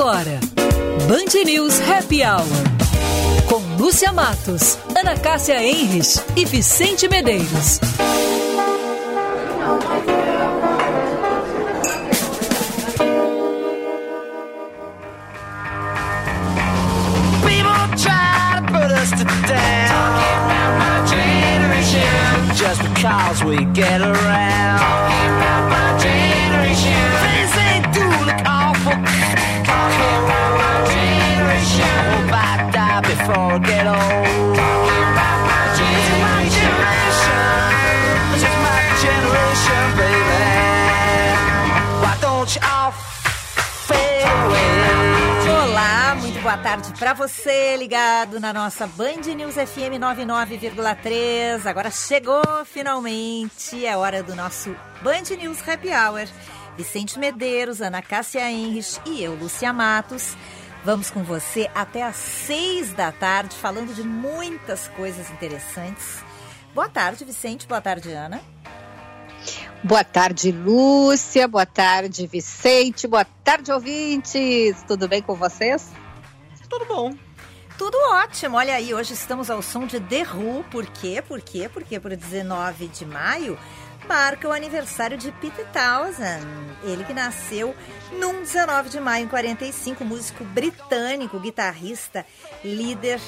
Agora, Band News Happy Hour. Com Lúcia Matos, Ana Cássia Enres e Vicente Medeiros. Just because we get around. Você ligado na nossa Band News FM 99,3. Agora chegou finalmente, é hora do nosso Band News Happy Hour. Vicente Medeiros, Ana Cássia Henrich e eu, Lúcia Matos. Vamos com você até às seis da tarde, falando de muitas coisas interessantes. Boa tarde, Vicente. Boa tarde, Ana. Boa tarde, Lúcia. Boa tarde, Vicente. Boa tarde, ouvintes. Tudo bem com vocês? Tudo bom. Tudo ótimo. Olha aí, hoje estamos ao som de The Who. Por quê? Por quê? Porque por 19 de maio marca o aniversário de Pete Townsend. Ele que nasceu num 19 de maio em 45, músico britânico, guitarrista, líder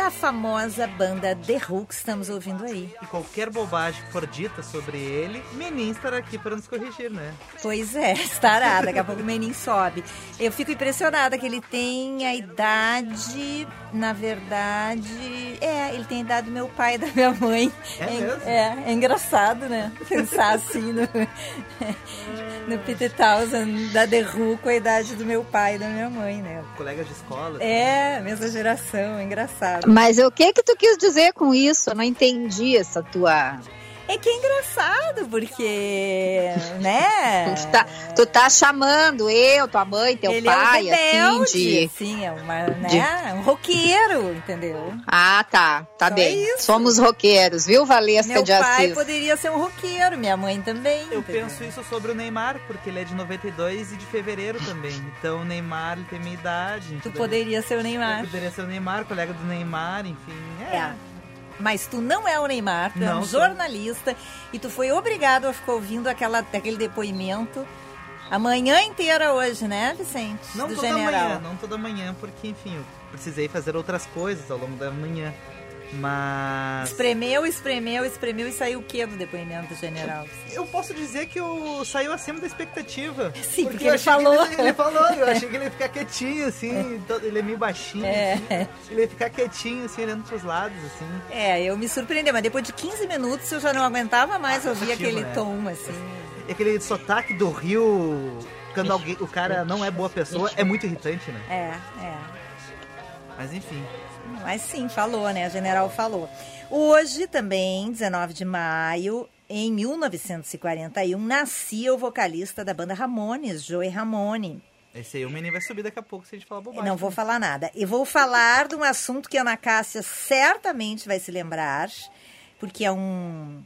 da famosa banda The Who que estamos ouvindo aí. E qualquer bobagem que for dita sobre ele, Menin estará aqui para nos corrigir, né? Pois é, estará. Daqui a pouco o Menin sobe. Eu fico impressionada que ele tem a idade, na verdade. É, ele tem a idade do meu pai e da minha mãe. É mesmo? É, é engraçado, né? Pensar assim no, no Peter Townsend da The Who com a idade do meu pai e da minha mãe, né? Colegas de escola. É, mesma geração, é engraçado. Mas o que que tu quis dizer com isso? Eu não entendi essa tua. É que é engraçado, porque, né? Tu tá, tu tá chamando eu, tua mãe, teu Ele pai, é um rebelde, assim, de. assim, é uma, né? um roqueiro, entendeu? Ah, tá. Tá Só bem. isso. Somos roqueiros, viu, Valesca Meu de pai Assis? poderia ser um roqueiro, minha mãe também. Eu entendeu? penso isso sobre o Neymar, porque ele é de 92 e de fevereiro também. Então o Neymar ele tem minha idade. Tu poderia ser o Eu Neymar. poderia ser o Neymar, colega do Neymar, enfim. É. É. Mas tu não é o Neymar, tu é um Não sou. jornalista e tu foi obrigado a ficar ouvindo aquela, aquele depoimento a manhã inteira hoje, né, Vicente? Não Do toda general. manhã, não toda manhã, porque enfim, eu precisei fazer outras coisas ao longo da manhã. Mas. Espremeu, espremeu, espremeu e saiu o que do depoimento general? Eu posso dizer que eu saiu acima da expectativa. Sim, porque eu ele falou. Ele, ele falou, eu achei que ele ia ficar quietinho, assim, ele é meio baixinho. É. assim. Ele ia ficar quietinho, assim, olhando pros lados, assim. É, eu me surpreendi, mas depois de 15 minutos eu já não aguentava mais Ah, ouvir aquele né? tom, assim. E aquele sotaque do Rio, quando alguém, o cara não é boa pessoa, é muito irritante, né? É, é. Mas enfim. Mas sim, falou, né? A general falou. Hoje também, 19 de maio, em 1941, nascia o vocalista da banda Ramones, Joey Ramone. Esse aí o menino vai subir daqui a pouco se a gente falar bobagem. Não vou falar nada. E vou falar de um assunto que a Ana Cássia certamente vai se lembrar, porque é um.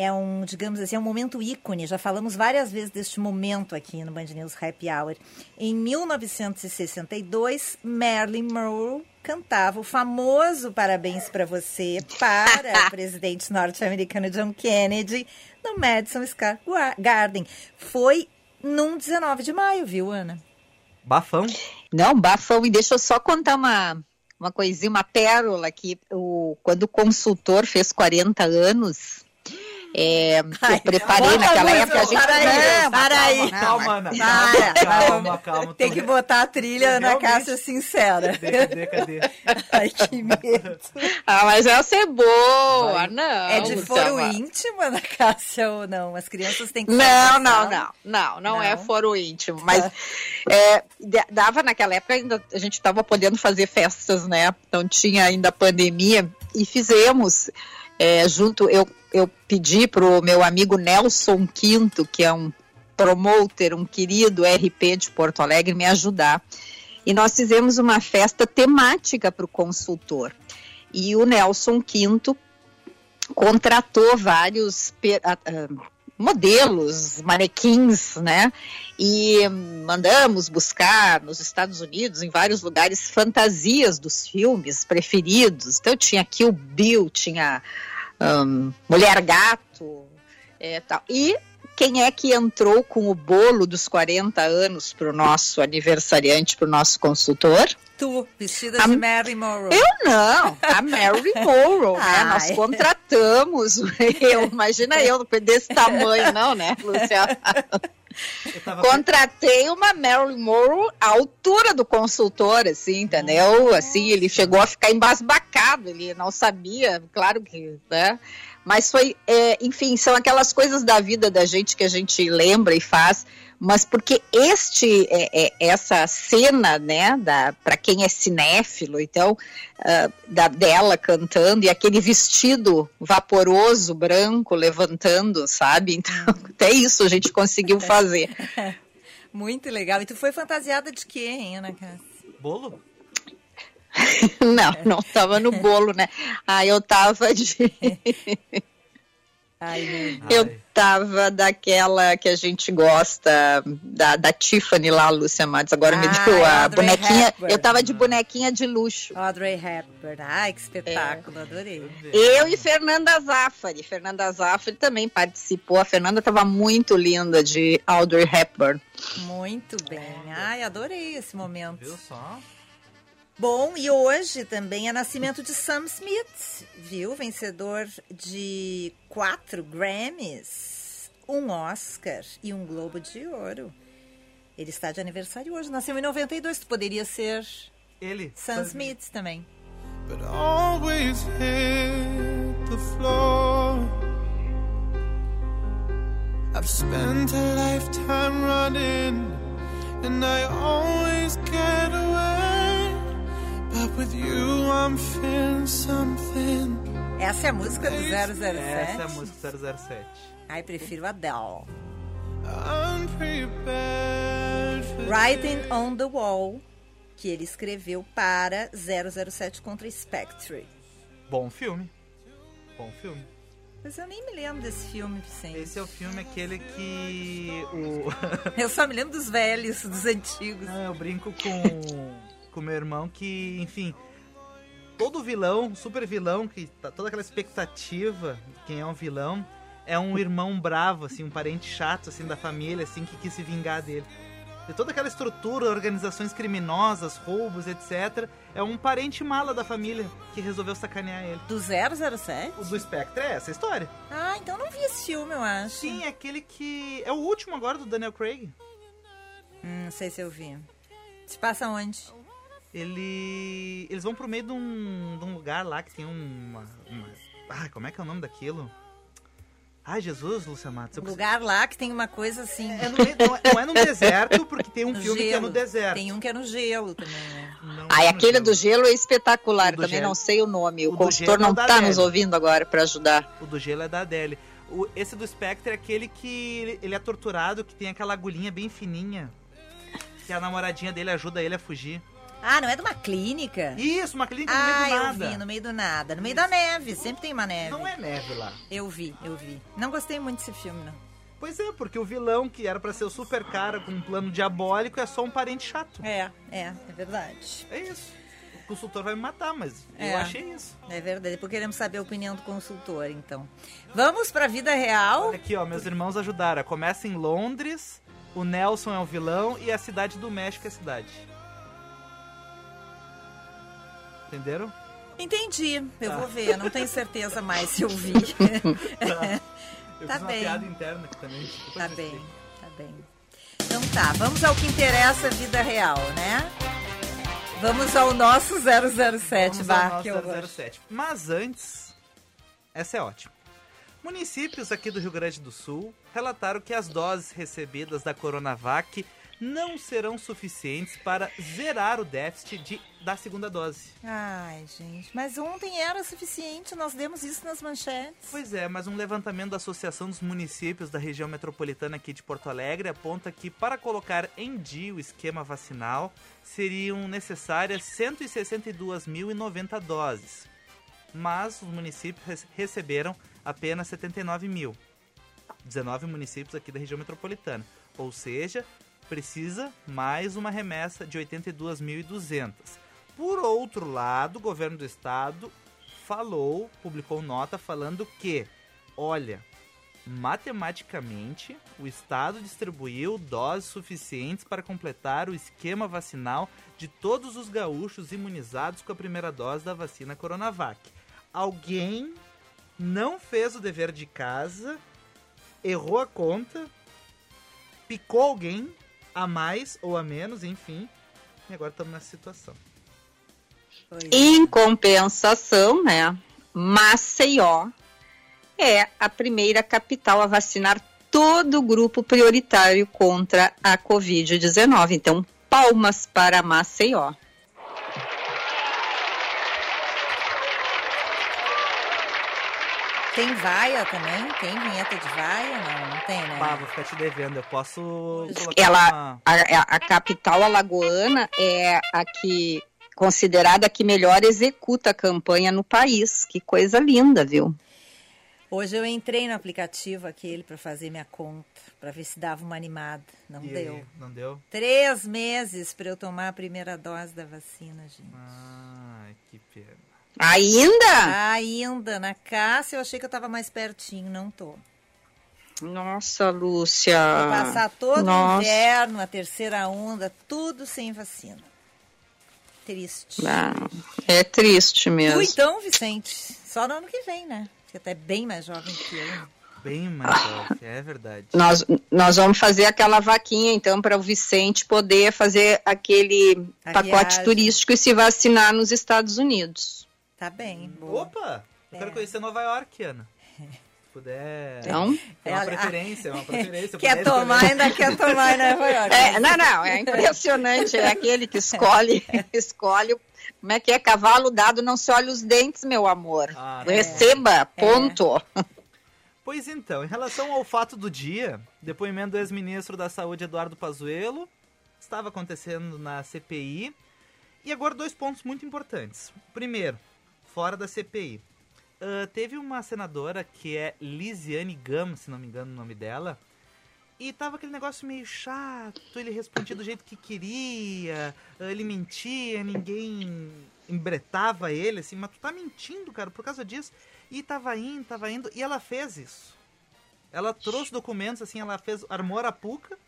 É um, digamos assim, é um momento ícone. Já falamos várias vezes deste momento aqui no Band News Happy Hour. Em 1962, Marilyn Monroe cantava o famoso Parabéns para você para o presidente norte-americano John Kennedy no Madison Square Garden. Foi num 19 de maio, viu, Ana? Bafão. Não, bafão. E deixa eu só contar uma, uma coisinha, uma pérola aqui. O, quando o consultor fez 40 anos, é, Ai, eu preparei naquela luz, época. A gente, para aí, Não, para aí. Calma, Ana. Para. Calma, calma. Tem que botar a trilha Ana Realmente. Cássia sincera. Cadê, cadê, cadê? Ai, que medo. Ah, mas essa é boa, não. É de Luciana. foro íntimo, Ana Cássia, ou não? As crianças têm que Não, não, não, não, não, Não? é foro íntimo, mas é, dava naquela época ainda a gente estava podendo fazer festas, né? Então tinha ainda a pandemia e fizemos é, junto. Eu, eu pedi pro meu amigo Nelson Quinto, que é um promoter, um querido RP de Porto Alegre, me ajudar. E nós fizemos uma festa temática para o consultor. E o Nelson Quinto contratou vários modelos, manequins, né? E mandamos buscar nos Estados Unidos, em vários lugares, fantasias dos filmes preferidos. Então tinha Kill Bill, tinha um, Mulher Gato, é, tal. E quem é que entrou com o bolo dos 40 anos para o nosso aniversariante, para o nosso consultor? Tu, vestida de Mary Monroe. Eu não, a Mary Monroe, né? Nós contratamos, eu, imagina eu desse tamanho, não, né, tava Contratei uma Marilyn Monroe à altura do consultor, assim, entendeu? Assim, ele chegou a ficar embasbacado, ele não sabia, claro que, né? Mas foi, é, enfim, são aquelas coisas da vida da gente que a gente lembra e faz, mas porque este, é, é, essa cena, né, da, para quem é cinéfilo, então, ah, da, dela cantando e aquele vestido vaporoso, branco, levantando, sabe? Então, até isso a gente conseguiu fazer. Muito legal. E tu foi fantasiada de quê, hein, Ana Cássia? bolo? Não, não tava no bolo, né? Ah, eu tava de. Ai, Eu tava daquela que a gente gosta, da, da Tiffany lá, Lúcia Matos. Agora me Ah, deu a Audrey bonequinha. Hepburn. Eu tava de bonequinha de luxo. Audrey Hepburn. Ai, que espetáculo, adorei. Eu e Fernanda Zaffari. Fernanda Zaffari também participou. A Fernanda tava muito linda de Audrey Hepburn. Muito bem. Ai, adorei esse momento. Viu só? Bom, e hoje também é nascimento de Sam Smith, viu? Vencedor de quatro Grammys, um Oscar e um Globo de Ouro. Ele está de aniversário hoje, nasceu em 92, poderia ser Ele. Sam Smith também. but always hit the floor. I've spent a lifetime running, and I always get away. Essa é a música do 007? Essa é a música 007. Ai, prefiro Adele. Unprepared for Writing on the Wall, que ele escreveu para 007 contra Spectre. Bom filme. Bom filme. Mas eu nem me lembro desse filme, Vicente. Esse é o filme aquele que o Eu só me lembro dos velhos, dos antigos. Não, eu brinco com com meu irmão que, enfim, todo vilão, super vilão, que tá toda aquela expectativa de quem é um vilão, é um irmão bravo, assim, um parente chato, assim, da família, assim, que quis se vingar dele. E toda aquela estrutura, organizações criminosas, roubos, etc., é um parente mala da família que resolveu sacanear ele. Do 007? O do Spectre é essa história. Ah, então não vi esse filme, eu acho. Sim, é aquele que. É o último agora do Daniel Craig. Hum, não sei se eu vi. Se passa onde? Ele. Eles vão pro meio de um, de um lugar lá que tem uma. uma... Ai, como é que é o nome daquilo? Ai, Jesus, Lúcia Matos. Um lugar lá que tem uma coisa assim. É no não, é, não é no deserto, porque tem um no filme que é no gelo. deserto. Tem um que é no gelo também, né? Ai, é aquele gelo. do gelo é espetacular. Também gelo. não sei o nome. O, O consultor gelo é não da tá nos ouvindo agora para ajudar. O do gelo é da Adele. O, esse do Spectre é aquele que ele é torturado, que tem aquela agulhinha bem fininha. Que a namoradinha dele ajuda ele a fugir. Ah, não é de uma clínica? Isso, uma clínica no ah, meio do eu nada. vi, no meio do nada. No meio da neve, sempre tem uma neve. Não é neve lá. Eu vi, eu vi. Não gostei muito desse filme, não. Pois é, porque o vilão, que era pra ser o super cara com um plano diabólico, é só um parente chato. É, é, é verdade. É isso. O consultor vai me matar, mas É. eu achei isso. É verdade. Depois queremos saber a opinião do consultor, então. Vamos pra vida real. Olha aqui, ó, meus irmãos ajudaram. Começa em Londres, o Nelson é o vilão e a cidade do México é a cidade. Entenderam? Entendi. Eu Tá. vou ver. Não tenho certeza mais se eu vi. Eu Tá fiz uma bem. piada interna aqui também. depois tá bem, tá bem. Então tá, vamos ao que interessa, vida real, né? Vamos ao nosso 007, Vamos vá, ao nosso que horror. 007. Mas antes, essa é ótima. Municípios aqui do Rio Grande do Sul relataram que as doses recebidas da Coronavac não serão suficientes para zerar o déficit de, da segunda dose. Ai, gente, mas ontem era suficiente, nós demos isso nas manchetes. Pois é, mas um levantamento da Associação dos Municípios da região metropolitana aqui de Porto Alegre aponta que para colocar em dia o esquema vacinal seriam necessárias 162.090 doses. Mas os municípios rece- receberam apenas 79 mil. 19 municípios aqui da região metropolitana. Ou seja, precisa mais uma remessa de 82.200. Por outro lado, o governo do estado falou, publicou nota falando que, olha, matematicamente, o estado distribuiu doses suficientes para completar o esquema vacinal de todos os gaúchos imunizados com a primeira dose da vacina Coronavac. Alguém não fez o dever de casa, errou a conta, picou alguém a mais ou a menos, enfim, e agora estamos nessa situação. Em compensação, né, Maceió é a primeira capital a vacinar todo o grupo prioritário contra a Covid-19. Então, palmas para Maceió. Tem vaia também? Tem vinheta de vaia? Não, não tem, né? Pá, vou ficar te devendo, eu posso Ela, uma... a, a- capital alagoana é a que considerada a que melhor executa a campanha no país. Que coisa linda, viu? Hoje eu entrei no aplicativo aquele pra fazer minha conta, pra ver se dava uma animada. Não E aí, deu. Não deu? Três meses pra eu tomar a primeira dose da vacina, gente. Ai, que pena. Ainda? Ainda na Cássia eu achei que eu tava mais pertinho, não tô. Nossa, Lúcia. Vou passar todo o inverno, a terceira onda, tudo sem vacina. Triste. Ah, é triste Tu mesmo. então, Vicente, só no ano que vem, né? Você até é bem mais jovem que eu. Bem mais jovem, é verdade. Nós, nós vamos fazer aquela vaquinha, então, para o Vicente poder fazer aquele A pacote viagem. turístico e se vacinar nos Estados Unidos. Tá bem, boa. Opa! Eu quero É. conhecer Nova York, Ana. Se puder. Então, É uma É, preferência, é uma preferência. Quer tomar, ainda quer tomar em Nova York. é, não, não, é impressionante. É aquele que escolhe, escolhe. Como é que é? Cavalo dado não se olha os dentes, meu amor. Ah, É. Receba, ponto. Pois então, em relação ao fato do dia, depoimento do ex-ministro da Saúde Eduardo Pazuello, estava acontecendo na CPI. E agora dois pontos muito importantes. Primeiro, fora da CPI. ah, teve uma senadora que é Lisiane Gama, se não me engano o nome dela, e tava aquele negócio meio chato, ele respondia do jeito que queria, ah, ele mentia, ninguém embretava ele, assim, mas tu tá mentindo, cara, por causa disso. E tava indo, tava indo, e ela fez isso. Ela trouxe documentos, assim, ela fez, armou a arapuca,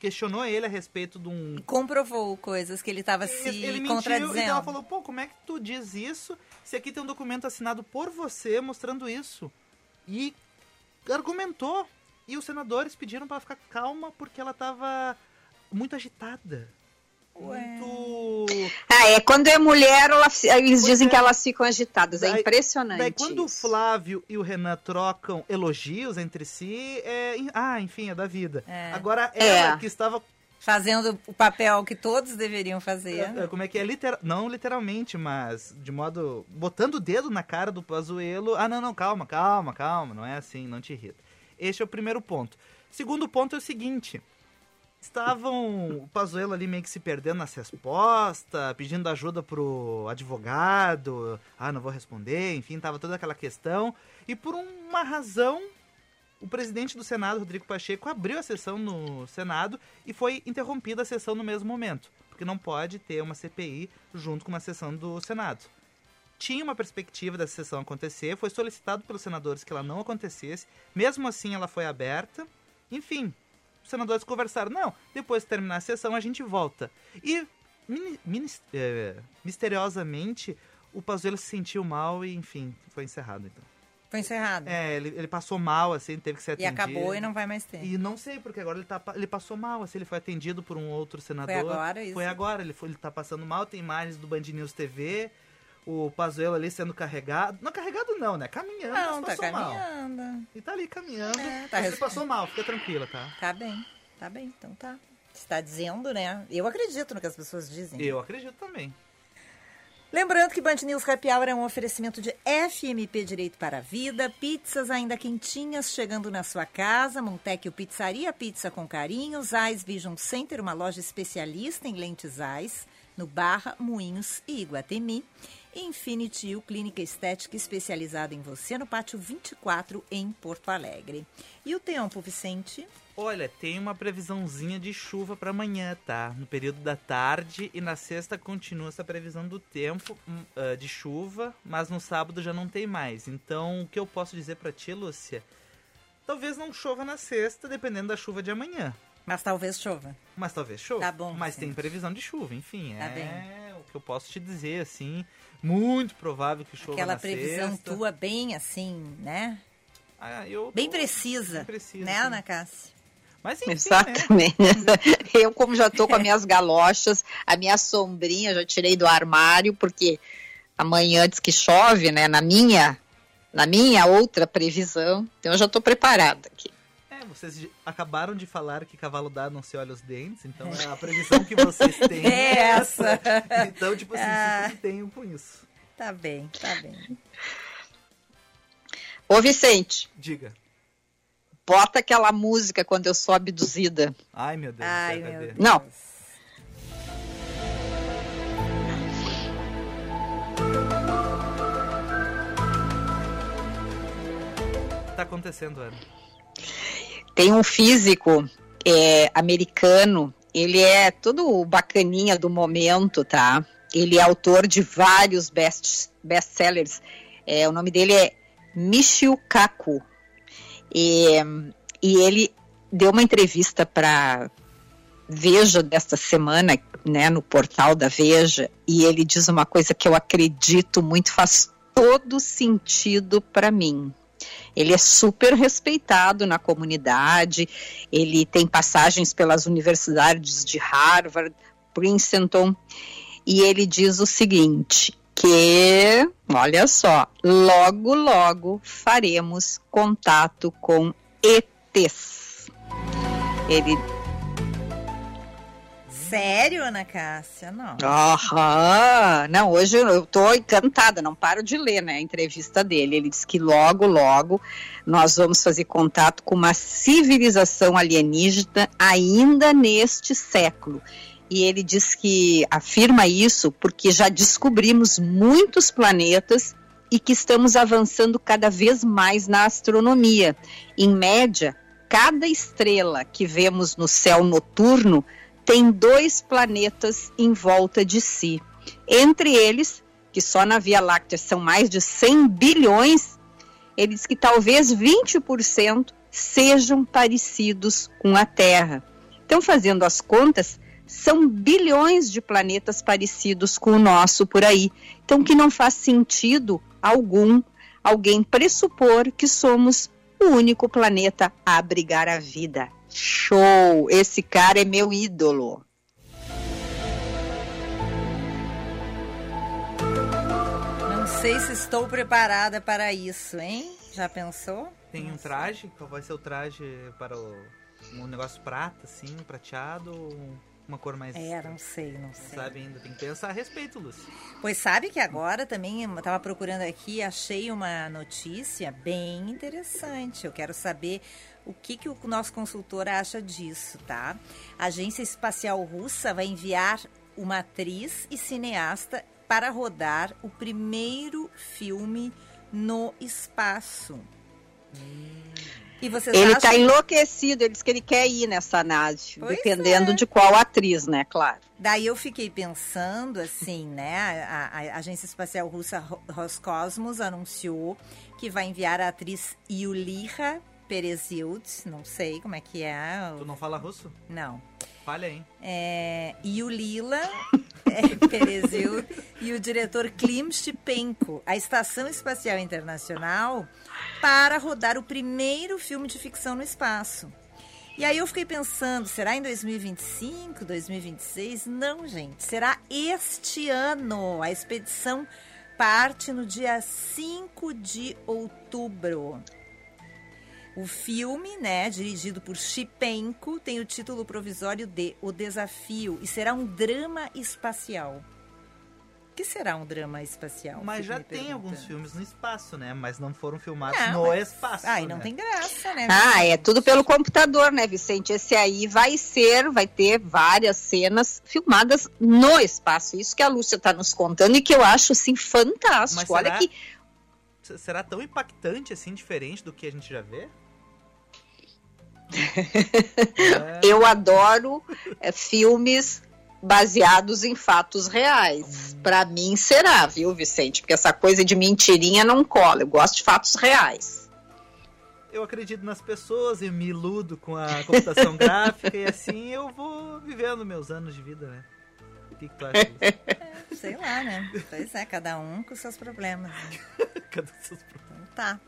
questionou ele a respeito de um Comprovou coisas que ele estava se ele mentiu, contradizendo. então ela falou, pô, como é que tu diz isso se aqui tem um documento assinado por você mostrando isso? E argumentou. E os senadores pediram pra ela ficar calma porque ela tava muito agitada. Muito... Ah, é quando é mulher, ela- eles Pois dizem é. que elas ficam agitadas. É Daí- impressionante. Daí quando o. Flávio e o Renan trocam elogios entre si, é... ah, enfim, é da vida. É. Agora É. ela que estava Fazendo o papel que todos deveriam fazer. É, é, Como é que é? Literal, não literalmente, mas de modo. botando o dedo na cara do Pazuelo. Ah, não, não, calma, calma, calma. Não é assim, não te irrita. Este é o primeiro ponto. Segundo ponto é o seguinte. Estavam o Pazuelo ali meio que se perdendo nas respostas, pedindo ajuda pro advogado. Ah, não vou responder, enfim, tava toda aquela questão. E por uma razão, o presidente do Senado, Rodrigo Pacheco, abriu a sessão no Senado e foi interrompida a sessão no mesmo momento, porque não pode ter uma CPI junto com uma sessão do Senado. Tinha uma perspectiva dessa sessão acontecer, foi solicitado pelos senadores que ela não acontecesse, mesmo assim ela foi aberta. Enfim, senadores conversaram, não, depois de terminar a sessão a gente volta. E eh, misteriosamente o Pazuello se sentiu mal e, enfim, foi encerrado então. Foi encerrado. É, ele, ele passou mal, assim, teve que ser e atendido. acabou e não vai mais ter. E não sei, porque agora ele, tá, ele passou mal, assim, ele foi atendido por um outro senador. agora isso? Foi agora, ele, foi, ele tá passando mal, tem imagens do Band News TV, o Pazuello ali sendo carregado. Não, carregado não, né? Caminhando, Não, tá passou mal. caminhando. E tá ali caminhando. É, tá ele res- passou mal, fica tranquila, tá? Tá bem, tá bem, então tá. Você tá dizendo, né? Eu acredito no que as pessoas dizem. Eu acredito também. Lembrando que Band News Happy Hour é um oferecimento de FMP Direito para a Vida, pizzas ainda quentinhas chegando na sua casa, Montecchio Pizzaria Pizza com Carinhos, Ais Vision Center, uma loja especialista em lentes Ais, no Barra, Moinhos e Iguatemi. Infinity U Clínica Estética especializada em você no Pátio 24 em Porto Alegre. E o tempo, Vicente? Olha, tem uma previsãozinha de chuva para amanhã, tá? No período da tarde e na sexta continua essa previsão do tempo ah, de chuva, mas no sábado já não tem mais. Então, o que eu posso dizer para ti, Lúcia? Talvez não chova na sexta, dependendo da chuva de amanhã. Mas talvez chova. Mas talvez chova. Tá bom, Mas tem previsão de chuva, enfim. Tá é o que eu posso te dizer, assim. Muito provável que chova Aquela na previsão sexta. tua bem assim, né? Ah, eu Bem tô- precisa. Bem precisa, né, sim. Ana Cássia? Mas enfim, né? Exatamente. Eu, como já tô com as minhas galochas, a minha sombrinha já tirei do armário, porque amanhã diz que chove, né? Na minha, na minha outra previsão. Então eu já tô preparada aqui. É, vocês acabaram de falar que cavalo dado não se olha os dentes, então é a previsão que vocês têm. É essa. Então, tipo assim, Ah. se tenham com isso. Tá bem, tá bem. Ô, Vicente, Diga. bota aquela música quando eu sou abduzida. Ai, meu Deus. Ai, céu, meu? Deus. Não. O que tá acontecendo, Ana? Tem um físico é, americano, ele é todo bacaninha do momento, tá? Ele é autor de vários best, best-sellers. É, o nome dele é Michio Kaku. E, e ele deu uma entrevista para Veja desta semana, né, no portal da Veja, e ele diz uma coisa que eu acredito muito, faz todo sentido para mim. Ele é super respeitado na comunidade, ele tem passagens pelas universidades de Harvard, Princeton, e ele diz o seguinte: que, olha só, logo, logo faremos contato com ETs. Ele Sério, Ana Cássia? Não. Aham, não, hoje eu- tô encantada, não paro de ler, né, a entrevista dele. Ele diz que logo, logo nós vamos fazer contato com uma civilização alienígena ainda neste século. E ele diz que afirma isso porque já descobrimos muitos planetas e que estamos avançando cada vez mais na astronomia. Em média, cada estrela que vemos no céu noturno tem dois planetas em volta de si. Entre eles, que só na Via Láctea são mais de 100 bilhões, ele diz que talvez 20% sejam parecidos com a Terra. Então, fazendo as contas, são bilhões de planetas parecidos com o nosso por aí. Então, que não faz sentido algum alguém pressupor que somos o único planeta a abrigar a vida. Show! Esse cara é meu ídolo. Não sei se estou preparada para isso, hein? Já pensou? Tem um traje? Qual vai ser o traje para o um negócio prata, assim, prateado? ou Uma cor mais. É, não sei, não Não sei. sabe ainda. Tem que pensar a respeito, Lúcia. Pois sabe que agora também eu tava procurando aqui, achei uma notícia bem interessante. Eu quero saber o que, que o nosso consultor acha disso, tá? A Agência Espacial Russa vai enviar uma atriz e cineasta para rodar o primeiro filme no espaço. E vocês Ele acham tá enlouquecido, ele diz que ele quer ir nessa nave, Pois dependendo é. de qual atriz, né? Claro. Daí eu fiquei pensando assim, né? A, a- Agência Espacial Russa Ro- Roscosmos anunciou que vai enviar a atriz Yuliha Perezild, não sei como é que é. Tu não fala russo? Não. Falha, hein? É, Yulila é, Perezild e o diretor Klim Stipenko, a Estação Espacial Internacional, para rodar o primeiro filme de ficção no espaço. E aí eu fiquei pensando, será em 2025, 2026? Não, gente, será este ano. A expedição parte no dia 5 de outubro. O filme, né, dirigido por Chipenko, tem o título provisório de O Desafio e será um drama espacial. O que será um drama espacial? Mas já tem alguns filmes no espaço, né? Mas não foram filmados Não, no mas- espaço. Ah, e não né? tem graça, né? Ah, é tudo pelo computador, né, Vicente? Esse aí vai ser, vai ter várias cenas filmadas no espaço. Isso que a Lúcia está nos contando e que eu acho, assim, fantástico. Mas Olha será- que Será tão impactante assim, diferente do que a gente já vê? É, eu adoro é, filmes baseados em fatos reais. Pra mim será, viu, Vicente? Porque essa coisa de mentirinha não cola. Eu gosto de fatos reais. eu acredito nas pessoas, eu me iludo com a computação gráfica e assim eu vou vivendo meus anos de vida, né? O que, que tu acha disso? Sei lá, né? Pois é, cada um com seus problemas. né? Cadê seus problemas? Então tá.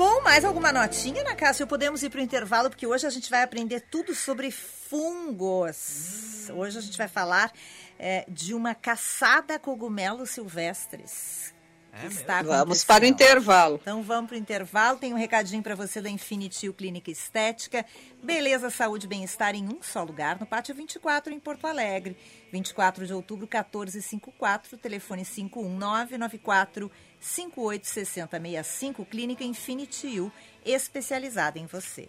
Bom, mais alguma notinha, Ana Cássia? Podemos ir para o intervalo, porque hoje a gente vai aprender tudo sobre fungos. Hoje a gente vai falar é, de uma caçada a cogumelos silvestres. É está Vamos para o intervalo. Então vamos para o intervalo. Tem um recadinho para você da Infinity Clínica Estética. Beleza, saúde e bem-estar em um só lugar, no Pátio 24, em Porto Alegre. 24 de outubro, 1454, telefone 51994 586065, Clínica Infinity U, especializada em você.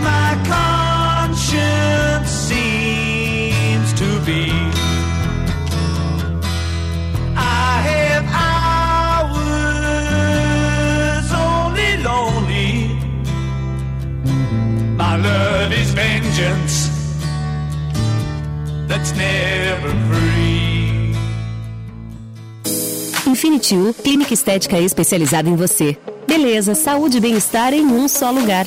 my conscience seems to be. Love is vengeance that's never free. Infinity U, clínica estética especializada em você. Beleza, saúde e bem-estar em um só lugar.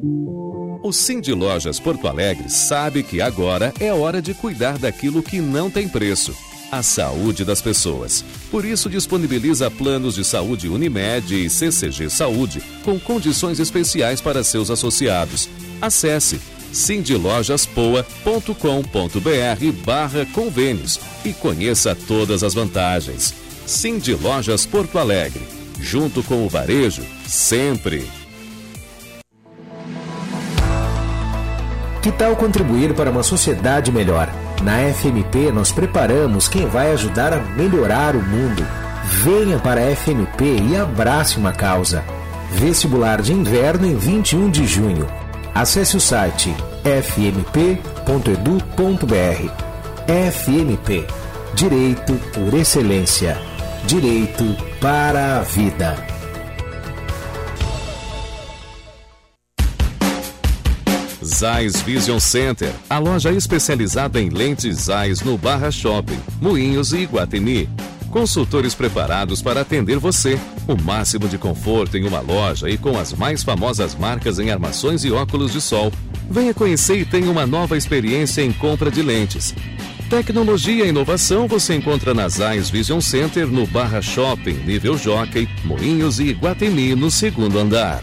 O Cindy Lojas Porto Alegre sabe que agora é hora de cuidar daquilo que não tem preço. A saúde das pessoas. Por isso, disponibiliza planos de saúde Unimed e CCG Saúde com condições especiais para seus associados. Acesse cindylojaspoa.com.br barra convênios e conheça todas as vantagens. Cindy Lojas Porto Alegre. Junto com o varejo, sempre. Que tal contribuir para uma sociedade melhor? Na FMP nós preparamos quem vai ajudar a melhorar o mundo. Venha para a FMP e abrace uma causa. Vestibular de inverno em 21 de junho. Acesse o site fmp.edu.br. FMP Direito por Excelência. Direito para a Vida. Zeiss Vision Center, a loja especializada em lentes Zeiss no Barra Shopping, Moinhos e Iguatemi. Consultores preparados para atender você. O máximo de conforto em uma loja e com as mais famosas marcas em armações e óculos de sol. Venha conhecer e tenha uma nova experiência em compra de lentes. Tecnologia e inovação você encontra na Zeiss Vision Center no Barra Shopping, nível Jockey, Moinhos e Iguatemi no segundo andar.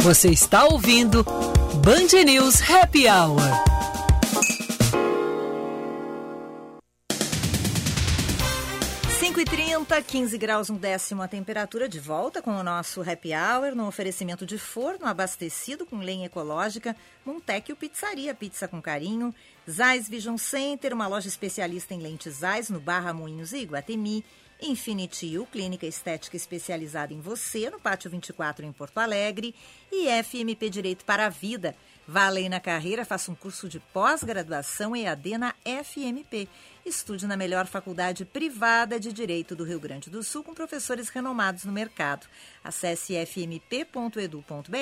Você está ouvindo Band News Happy Hour. E trinta, 15 graus um décimo a temperatura, de volta com o nosso Happy Hour, no oferecimento de forno abastecido com lenha ecológica, Montecchio Pizzaria, pizza com carinho, Zais Vision Center, uma loja especialista em lentes Zais, no Barra Moinhos e Iguatemi, Infinity clínica estética especializada em você, no Pátio 24 em Porto Alegre, e FMP Direito para a Vida. Vá além na carreira, faça um curso de pós-graduação EAD na FMP. Estude na melhor faculdade privada de Direito do Rio Grande do Sul com professores renomados no mercado. Acesse fmp.edu.br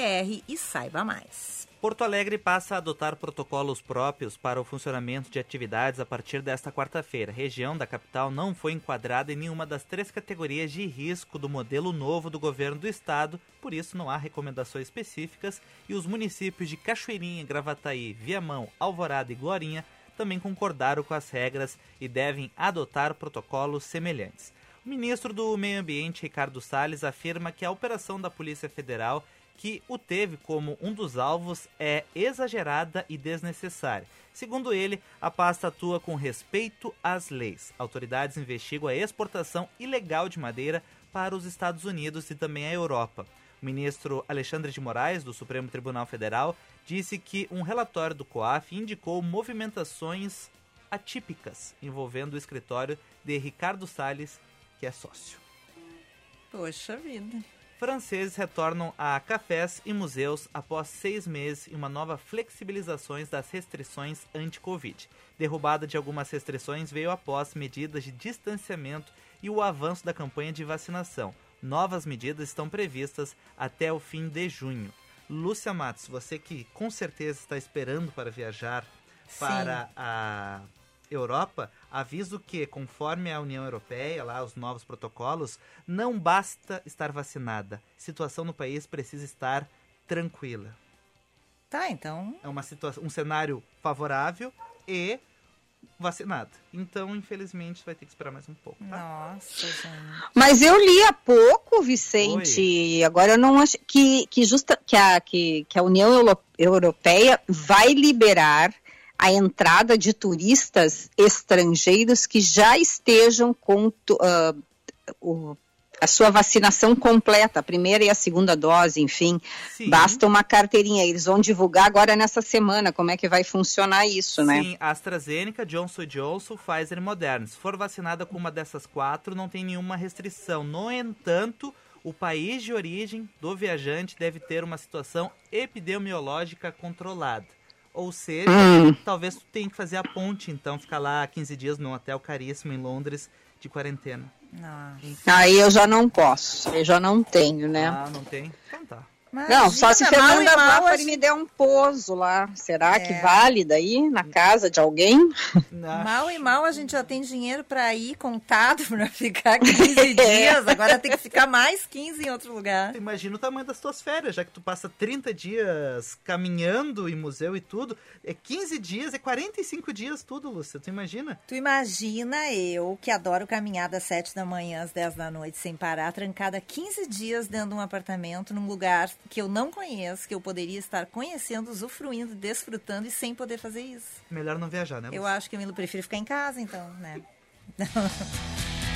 e saiba mais. Porto Alegre passa a adotar protocolos próprios para o funcionamento de atividades a partir desta quarta-feira. Região da capital não foi enquadrada em nenhuma das três categorias de risco do modelo novo do governo do estado, por isso não há recomendações específicas e os municípios de Cachoeirinha, Gravataí, Viamão, Alvorada e Glorinha também concordaram com as regras e devem adotar protocolos semelhantes. O ministro do Meio Ambiente, Ricardo Salles, afirma que a operação da Polícia Federal que o teve como um dos alvos é exagerada e desnecessária. Segundo ele, a pasta atua com respeito às leis. Autoridades investigam a exportação ilegal de madeira para os Estados Unidos e também a Europa. O ministro Alexandre de Moraes, do Supremo Tribunal Federal, disse que um relatório do COAF indicou movimentações atípicas envolvendo o escritório de Ricardo Salles, que é sócio. Poxa vida. Franceses retornam a cafés e museus após seis meses e uma nova flexibilizações das restrições anti-Covid. Derrubada de algumas restrições veio após medidas de distanciamento e o avanço da campanha de vacinação. Novas medidas estão previstas até o fim de junho. Lúcia Matos, você que com certeza está esperando para viajar para a Europa, aviso que, conforme a União Europeia, lá os novos protocolos, não basta estar vacinada. Situação no país precisa estar tranquila. Tá, então. É uma situação, um cenário favorável e vacinada. Então, infelizmente, vai ter que esperar mais um pouco. Tá? Nossa, gente. Mas eu li há pouco, Vicente, agora eu não acho que, que, justa, que, a, que, que a União Euro- Europeia vai liberar a entrada de turistas estrangeiros que já estejam com ah, o- a sua vacinação completa, a primeira e a segunda dose, enfim. Sim. Basta uma carteirinha. Eles vão divulgar agora nessa semana como é que vai funcionar isso, né? Sim, AstraZeneca, Johnson Johnson, Pfizer e Moderna. Se for vacinada com uma dessas quatro, não tem nenhuma restrição. No entanto, o país de origem do viajante deve ter uma situação epidemiológica controlada. Ou seja, Hum. talvez tu tenha que fazer a ponte, então, ficar lá 15 dias num hotel caríssimo em Londres de quarentena. Nossa. Aí eu já não posso, eu já não tenho, né? Ah, não tem? Então tá. Não, só se Imagina, mal e Fernanda mal, gente- me der um pouso lá. Será que É. vale daí na casa de alguém? Mal e mal a gente já tem dinheiro para ir contado para ficar 15 dias. Agora tem que ficar mais 15 em outro lugar. Tu imagina o tamanho das tuas férias, já que tu passa 30 dias caminhando em museu e tudo. É 15 dias, é 45 dias tudo, Lúcia. Tu imagina? Tu imagina eu, que adoro caminhar das 7 da manhã às 10 da noite sem parar, trancada 15 dias dentro de um apartamento, num lugar que eu não conheço, que eu poderia estar conhecendo, usufruindo, desfrutando e sem poder fazer isso. Melhor não viajar, né? Eu Lúcia? acho que eu prefiro ficar em casa, então, né?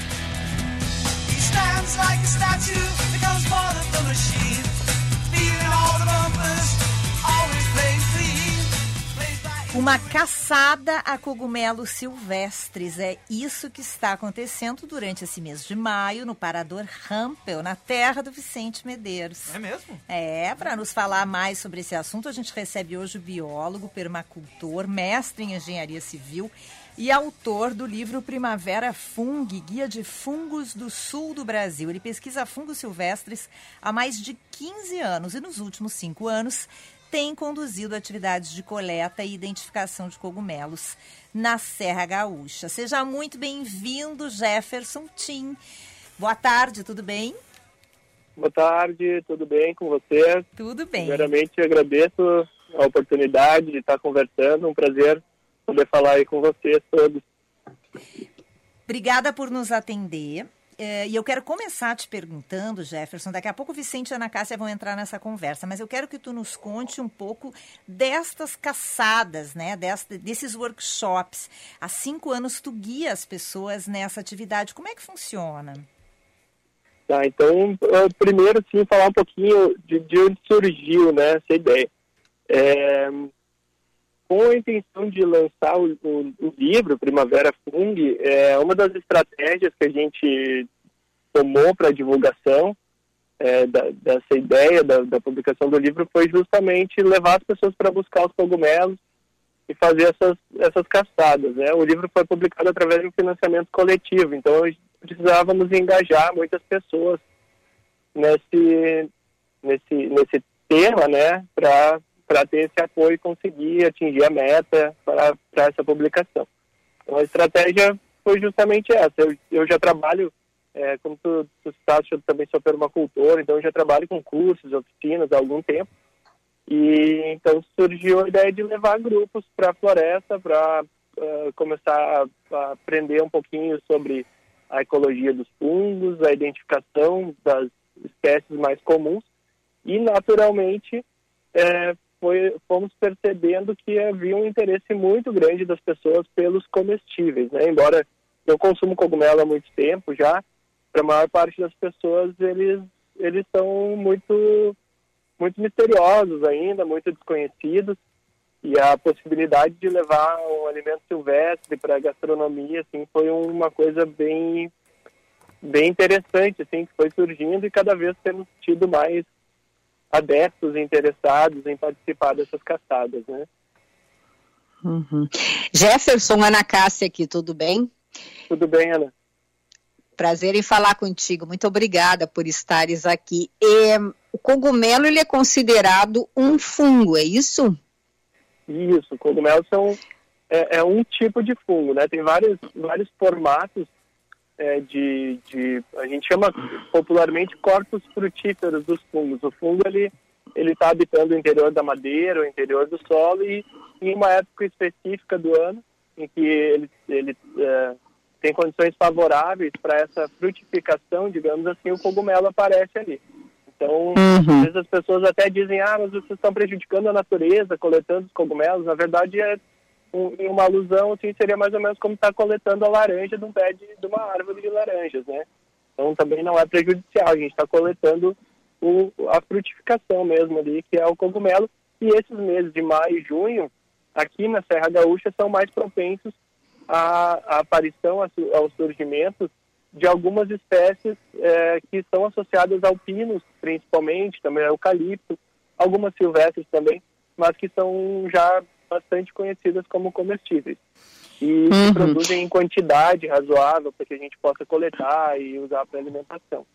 Stands like a statue, becomes part of the machine. Feeling all the bumpers, Uma caçada a cogumelos silvestres. É isso que está acontecendo durante esse mês de maio no Parador Rampel, na terra do Vicente Medeiros. É mesmo? É, para nos falar mais sobre esse assunto, a gente recebe hoje o biólogo, permacultor, mestre em engenharia civil, e autor do livro Primavera Fung, Guia de Fungos do Sul do Brasil. Ele pesquisa fungos silvestres há mais de 15 anos e nos últimos cinco anos tem conduzido atividades de coleta e identificação de cogumelos na Serra Gaúcha. Seja muito bem-vindo, Jefferson Tim. Boa tarde, tudo bem? Boa tarde, tudo bem com você? Tudo bem. Primeiramente, agradeço a oportunidade de estar conversando. Um prazer poder falar aí com vocês todos. Obrigada por nos atender. É, e eu quero começar te perguntando, Jefferson, daqui a pouco o Vicente e a Ana Cássia vão entrar nessa conversa, mas eu quero que tu nos conte um pouco destas caçadas, né, desta, desses workshops. Há cinco anos tu guia as pessoas nessa atividade. Como é que funciona? Tá, então, primeiro, sim, falar um pouquinho de, de onde surgiu né, essa ideia. É, com a intenção de lançar o, o, o, livro Primavera Fung, é, uma das estratégias que a gente tomou para divulgação é, da, dessa ideia da, da, publicação do livro foi justamente levar as pessoas para buscar os cogumelos e fazer essas, essas caçadas. Né? O livro foi publicado através de um financiamento coletivo, então precisávamos engajar muitas pessoas nesse, nesse, nesse tema, né, para ter esse apoio e conseguir atingir a meta para essa publicação. Então, a estratégia foi justamente essa. Eu, eu já trabalho, é, como tu, tu citaste, eu também sou permacultor, então eu já trabalho com cursos, oficinas há algum tempo. E então surgiu a ideia de levar grupos para a floresta para uh, começar a, a aprender um pouquinho sobre a ecologia dos fungos, a identificação das espécies mais comuns e, naturalmente, é, foi, fomos percebendo que havia um interesse muito grande das pessoas pelos comestíveis. Né? Embora eu consumo cogumelo há muito tempo já, para a maior parte das pessoas eles, eles são muito, muito misteriosos ainda, muito desconhecidos e a possibilidade de levar um alimento silvestre para a gastronomia assim foi uma coisa bem bem interessante assim que foi surgindo e cada vez temos tido mais adeptos interessados em participar dessas caçadas né? Uhum. Jefferson Ana Cássia aqui tudo bem? Tudo bem Ana? Prazer em falar contigo. Muito obrigada por estares aqui. E, o cogumelo ele é considerado um fungo é isso? Isso, cogumelos são é, é, um tipo de fungo, né? Tem vários, vários formatos é, de, de, a gente chama popularmente corpos frutíferos dos fungos. O fungo ele ele está habitando o interior da madeira, o interior do solo e em uma época específica do ano em que ele ele é, tem condições favoráveis para essa frutificação, digamos assim, o cogumelo aparece ali. Então, uhum. às vezes as pessoas até dizem, ah, mas vocês estão prejudicando a natureza coletando os cogumelos. Na verdade, é um, uma alusão, assim, seria mais ou menos como estar tá coletando a laranja de um pé de, de, uma árvore de laranjas, né? Então, também não é prejudicial. A gente está coletando o, a frutificação mesmo ali, que é o cogumelo. E esses meses de maio e junho, aqui na Serra Gaúcha, são mais propensos à, à aparição, ao surgimento de algumas espécies é, que são associadas ao pinos, principalmente, também ao eucalipto, algumas silvestres também, mas que são já bastante conhecidas como comestíveis. E uhum. se produzem em quantidade razoável para que a gente possa coletar e usar para alimentação.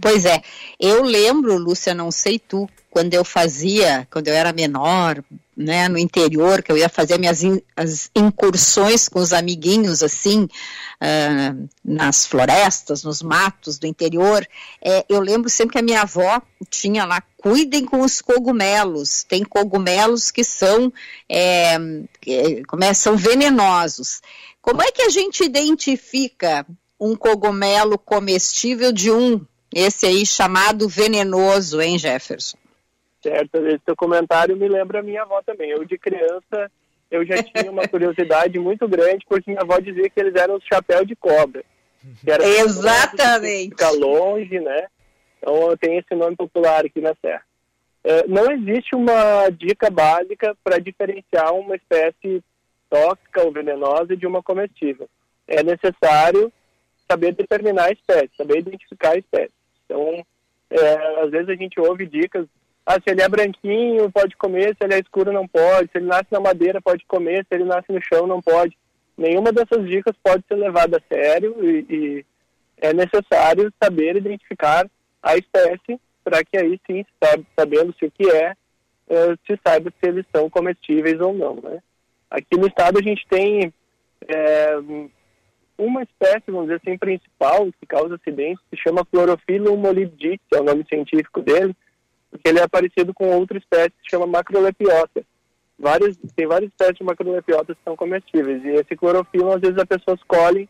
Pois é, eu lembro, Lúcia, não sei tu, quando eu fazia, quando eu era menor, né, no interior, que eu ia fazer minhas in, as incursões com os amiguinhos, assim, uh, nas florestas, nos matos do interior, é, eu lembro sempre que a minha avó tinha lá, cuidem com os cogumelos, tem cogumelos que são, é, é, são venenosos. Como é que a gente identifica um cogumelo comestível de um, esse aí chamado venenoso, hein, Jefferson? Certo, esse teu comentário me lembra a minha avó também. Eu, de criança, eu já tinha uma curiosidade muito grande, porque minha avó dizia que eles eram os chapéu de cobra. Exatamente. Fica longe, né? Então tem esse nome popular aqui na Serra. É, não existe uma dica básica para diferenciar uma espécie tóxica ou venenosa de uma comestível. É necessário saber determinar a espécie, saber identificar a espécie. Então, é, às vezes a gente ouve dicas, ah, se ele é branquinho, pode comer, se ele é escuro, não pode, se ele nasce na madeira, pode comer, se ele nasce no chão, não pode. nenhuma dessas dicas pode ser levada a sério e, e é necessário saber identificar a espécie para que aí sim, sabendo se o que é, uh, se saiba se eles são comestíveis ou não. Né? Aqui no estado a gente tem é, uma espécie, vamos dizer assim, principal que causa acidentes, se chama Chlorophyllum molybdite, é o nome científico dele, porque ele é parecido com outra espécie que se chama Macrolepiota. Várias, tem várias espécies de macrolepiotas que são comestíveis, e esse clorofilo, às vezes, as pessoas colhem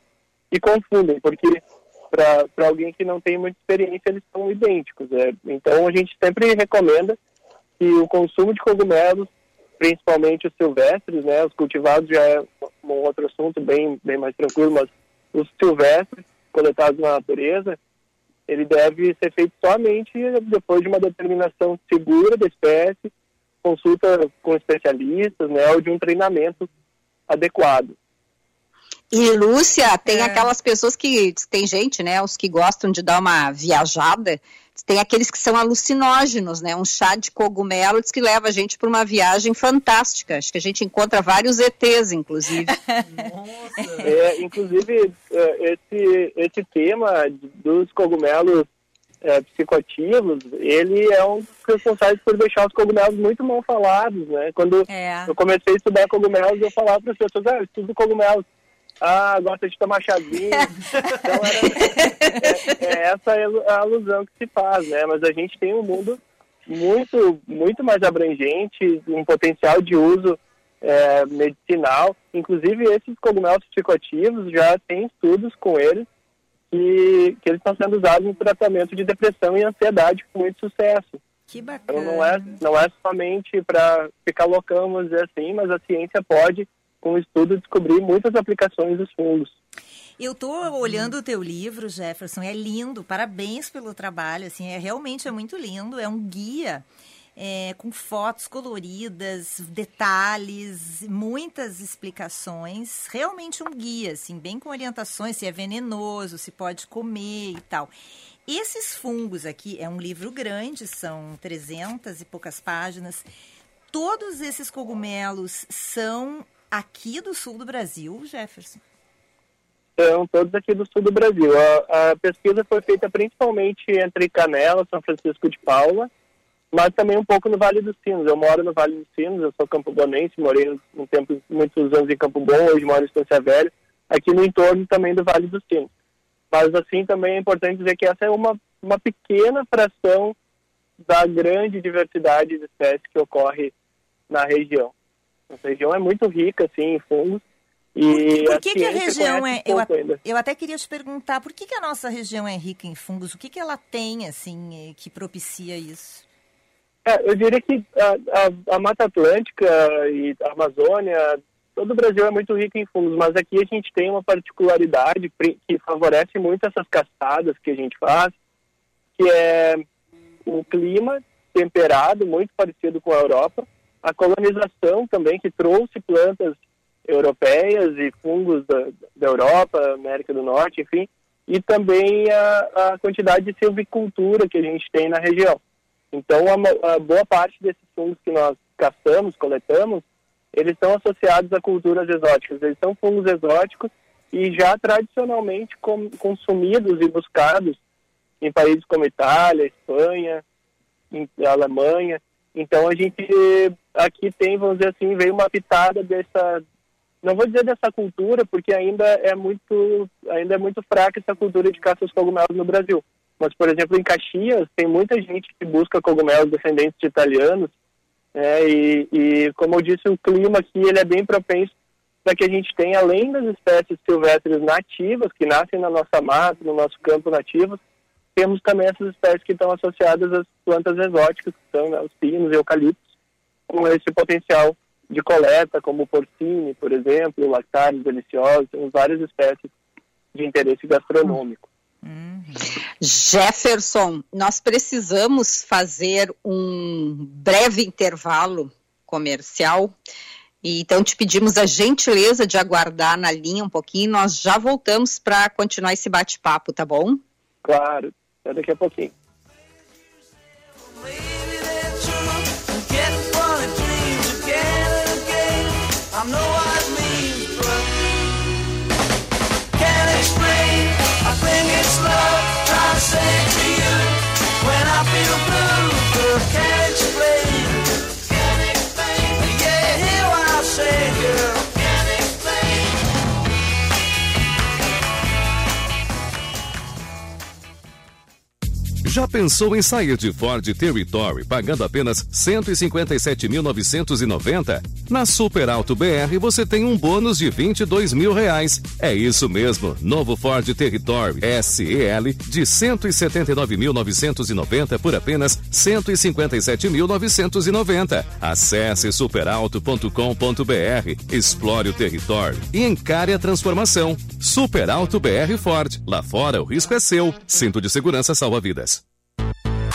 e confundem, porque para alguém que não tem muita experiência, eles são idênticos. É. Então, a gente sempre recomenda que o consumo de cogumelos, principalmente os silvestres, né, os cultivados já é um outro assunto bem, bem mais tranquilo, mas os silvestres, coletados na natureza, ele deve ser feito somente depois de uma determinação segura da espécie, consulta com especialistas, né, ou de um treinamento adequado. E Lúcia, tem é. aquelas pessoas que tem gente, né, os que gostam de dar uma viajada, tem aqueles que são alucinógenos, né? Um chá de cogumelo que leva a gente para uma viagem fantástica. Acho que a gente encontra vários ETs, inclusive. Nossa. É, inclusive, é, esse, esse tema dos cogumelos é, psicoativos, ele é um dos responsáveis por deixar os cogumelos muito mal falados, né? Quando é. eu comecei a estudar cogumelos, eu falava para as pessoas, ah, eu estudo cogumelos ah, gosta de tomar chazinho. então, era, é, é essa a alusão que se faz, né? Mas a gente tem um mundo muito, muito mais abrangente, um potencial de uso é, medicinal. Inclusive, esses cogumelos psicoativos já tem estudos com eles que, que eles estão sendo usados no tratamento de depressão e ansiedade com muito sucesso. Que bacana. Então, não é, não é somente para ficar loucão, vamos dizer assim, mas a ciência pode com o estudo, descobri muitas aplicações dos fungos. Eu estou olhando o teu livro, Jefferson, é lindo, parabéns pelo trabalho, assim, é realmente é muito lindo, é um guia é, com fotos coloridas, detalhes, muitas explicações, realmente um guia, assim, bem com orientações, se é venenoso, se pode comer e tal. Esses fungos aqui, é um livro grande, são 300 e poucas páginas, todos esses cogumelos são aqui do sul do Brasil, Jefferson? São todos aqui do sul do Brasil. A, a, pesquisa foi feita principalmente entre Canela, São Francisco de Paula, mas também um pouco no Vale dos Sinos. Eu moro no Vale dos Sinos, eu sou campobonense, morei um tempo, muitos anos em Campo Bom, hoje moro em Estância Velha, aqui no entorno também do Vale dos Sinos. Mas assim também é importante dizer que essa é uma, uma pequena fração da grande diversidade de espécies que ocorre na região. Essa região é muito rica, assim, em fungos. E por que, a, que a região é. Eu, eu, até queria te perguntar, por que, que a nossa região é rica em fungos? O que, que ela tem, assim, que propicia isso? É, eu diria que a, a, a, Mata Atlântica e a Amazônia, todo o Brasil é muito rico em fungos, mas aqui a gente tem uma particularidade que favorece muito essas caçadas que a gente faz, que é o clima temperado, muito parecido com a Europa, a colonização também, que trouxe plantas europeias e fungos da, da Europa, América do Norte, enfim, e também a, a, quantidade de silvicultura que a gente tem na região. Então, a, a, boa parte desses fungos que nós caçamos, coletamos, eles estão associados a culturas exóticas. Eles são fungos exóticos e já tradicionalmente com, consumidos e buscados em países como Itália, Espanha, Alemanha. Então a gente aqui tem, vamos dizer assim, veio uma pitada dessa, não vou dizer dessa cultura, porque ainda é muito, ainda é muito fraca essa cultura de caça aos cogumelos no Brasil. Mas, por exemplo, em Caxias tem muita gente que busca cogumelos descendentes de italianos, né, e, e como eu disse, o clima aqui ele é bem propenso para que a gente tenha, além das espécies silvestres nativas que nascem na nossa mata, no nosso campo nativos, temos também essas espécies que estão associadas às plantas exóticas, que são né, os pinos e eucaliptos, com esse potencial de coleta, como o porcine, por exemplo, lactários deliciosos, temos várias espécies de interesse gastronômico. Uhum. Jefferson, nós precisamos fazer um breve intervalo comercial. Então, te pedimos a gentileza de aguardar na linha um pouquinho. Nós já voltamos para continuar esse bate-papo, tá bom? Claro. Até daqui a pouquinho. Já pensou em sair de Ford Territory pagando apenas 157.990? Na Super Alto BR você tem um bônus de 22 mil reais. É isso mesmo, novo Ford Territory SEL de 179.990 por apenas 157.990. Acesse superalto.com.br, explore o território e encare a transformação. Super Alto BR Ford. Lá fora o risco é seu. Cinto de segurança salva vidas.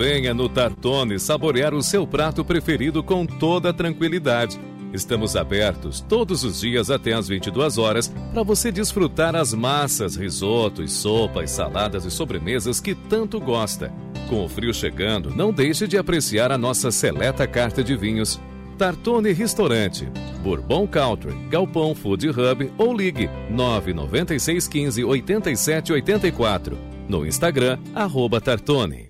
Venha no Tartone saborear o seu prato preferido com toda tranquilidade. Estamos abertos todos os dias até às 22 horas para você desfrutar as massas, risotos, sopas, saladas e sobremesas que tanto gosta. Com o frio chegando, não deixe de apreciar a nossa seleta carta de vinhos. Tartone Restaurante, Bourbon Country, Galpão Food Hub ou ligue 99615 8784. No Instagram, arroba Tartone.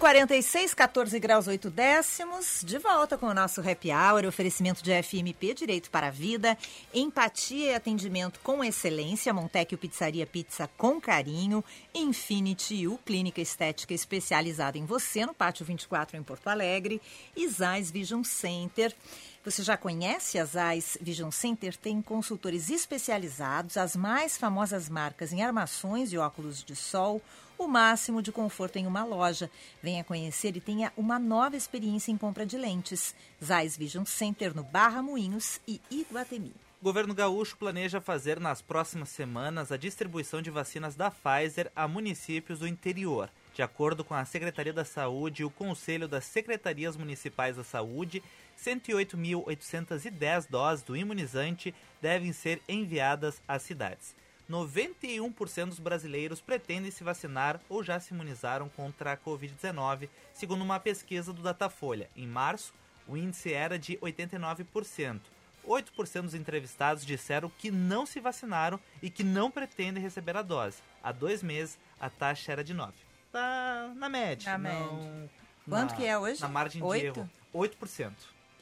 Cinco e 46, 14 graus 8 décimos. De volta com o nosso Happy Hour, oferecimento de FMP Direito para a Vida, empatia e atendimento com excelência, Montecchio Pizzaria Pizza com carinho, Infinity U, clínica estética especializada em você, no Pátio 24 em Porto Alegre, e Zais Vision Center. Você já conhece a Zais Vision Center? Tem consultores especializados, as mais famosas marcas em armações e óculos de sol, o máximo de conforto em uma loja. Venha conhecer e tenha uma nova experiência em compra de lentes. Zais Vision Center no Barra Moinhos e Iguatemi. O governo gaúcho planeja fazer nas próximas semanas a distribuição de vacinas da Pfizer a municípios do interior. De acordo com a Secretaria da Saúde e o Conselho das Secretarias Municipais da Saúde, 108.810 doses do imunizante devem ser enviadas às cidades. 91% dos brasileiros pretendem se vacinar ou já se imunizaram contra a Covid-19, segundo uma pesquisa do Datafolha. Em março, o índice era de 89%. 8% dos entrevistados disseram que não se vacinaram e que não pretendem receber a dose. Há dois meses, a taxa era de 9%. Tá na média. Na não- média. Quanto na- que é hoje? Na margem Oito? de erro. 8%.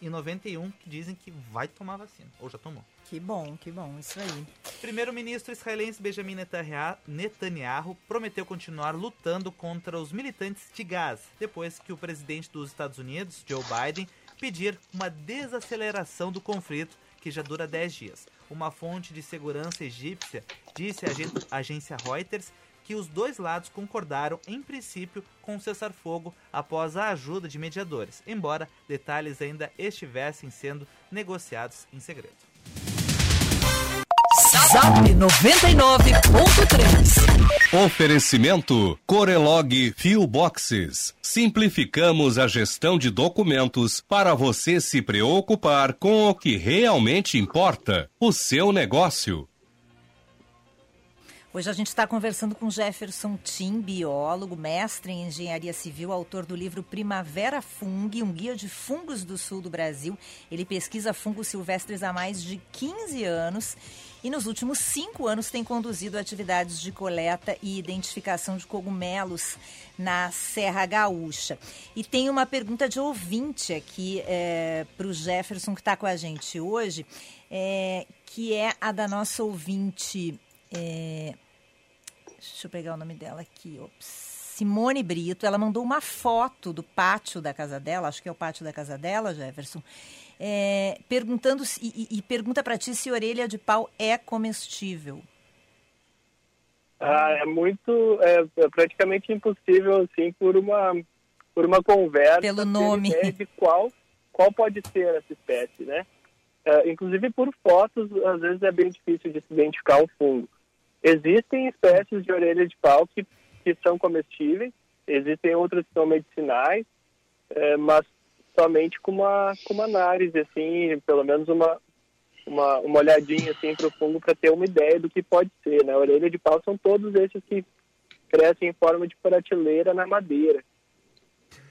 E 91% que dizem que vai tomar vacina, ou já tomou. Que bom, que bom, isso aí. Primeiro-ministro israelense Benjamin Netanyahu- prometeu continuar lutando contra os militantes de Gaza, depois que o presidente dos Estados Unidos, Joe Biden, pedir uma desaceleração do conflito que já dura 10 dias. Uma fonte de segurança egípcia disse à agência Reuters que os dois lados concordaram, em princípio, com o cessar-fogo após a ajuda de mediadores, embora detalhes ainda estivessem sendo negociados em segredo. Zap 99.3. Oferecimento Corelog Fio Boxes. Simplificamos a gestão de documentos para você se preocupar com o que realmente importa, o seu negócio. Hoje a gente está conversando com Jefferson Tim, biólogo, mestre em engenharia civil, autor do livro Primavera Fung, um guia de fungos do sul do Brasil. Ele pesquisa fungos silvestres há mais de 15 anos e nos últimos cinco anos tem conduzido atividades de coleta e identificação de cogumelos na Serra Gaúcha. E tem uma pergunta de ouvinte aqui para o Jefferson que está com a gente hoje, é, que é a da nossa ouvinte. é, Deixa eu pegar o nome dela aqui. Ops. Simone Brito, ela mandou uma foto do pátio da casa dela, acho que é o pátio da casa dela, Jefferson, é, perguntando se- e, e- pergunta para ti se orelha de pau é comestível. Ah, é muito, é, é praticamente impossível, assim, por uma, por uma conversa. Pelo nome. de qual, qual pode ser essa espécie, né? É, inclusive por fotos, às vezes é bem difícil de se identificar um fungo. Existem espécies de orelha de pau que, que são comestíveis, Existem outras que são medicinais, é, mas somente com uma, com uma análise, assim, pelo menos uma, uma, uma olhadinha assim para o fungo para ter uma ideia do que pode ser. Né? A orelha de pau são todos esses que crescem em forma de prateleira na madeira.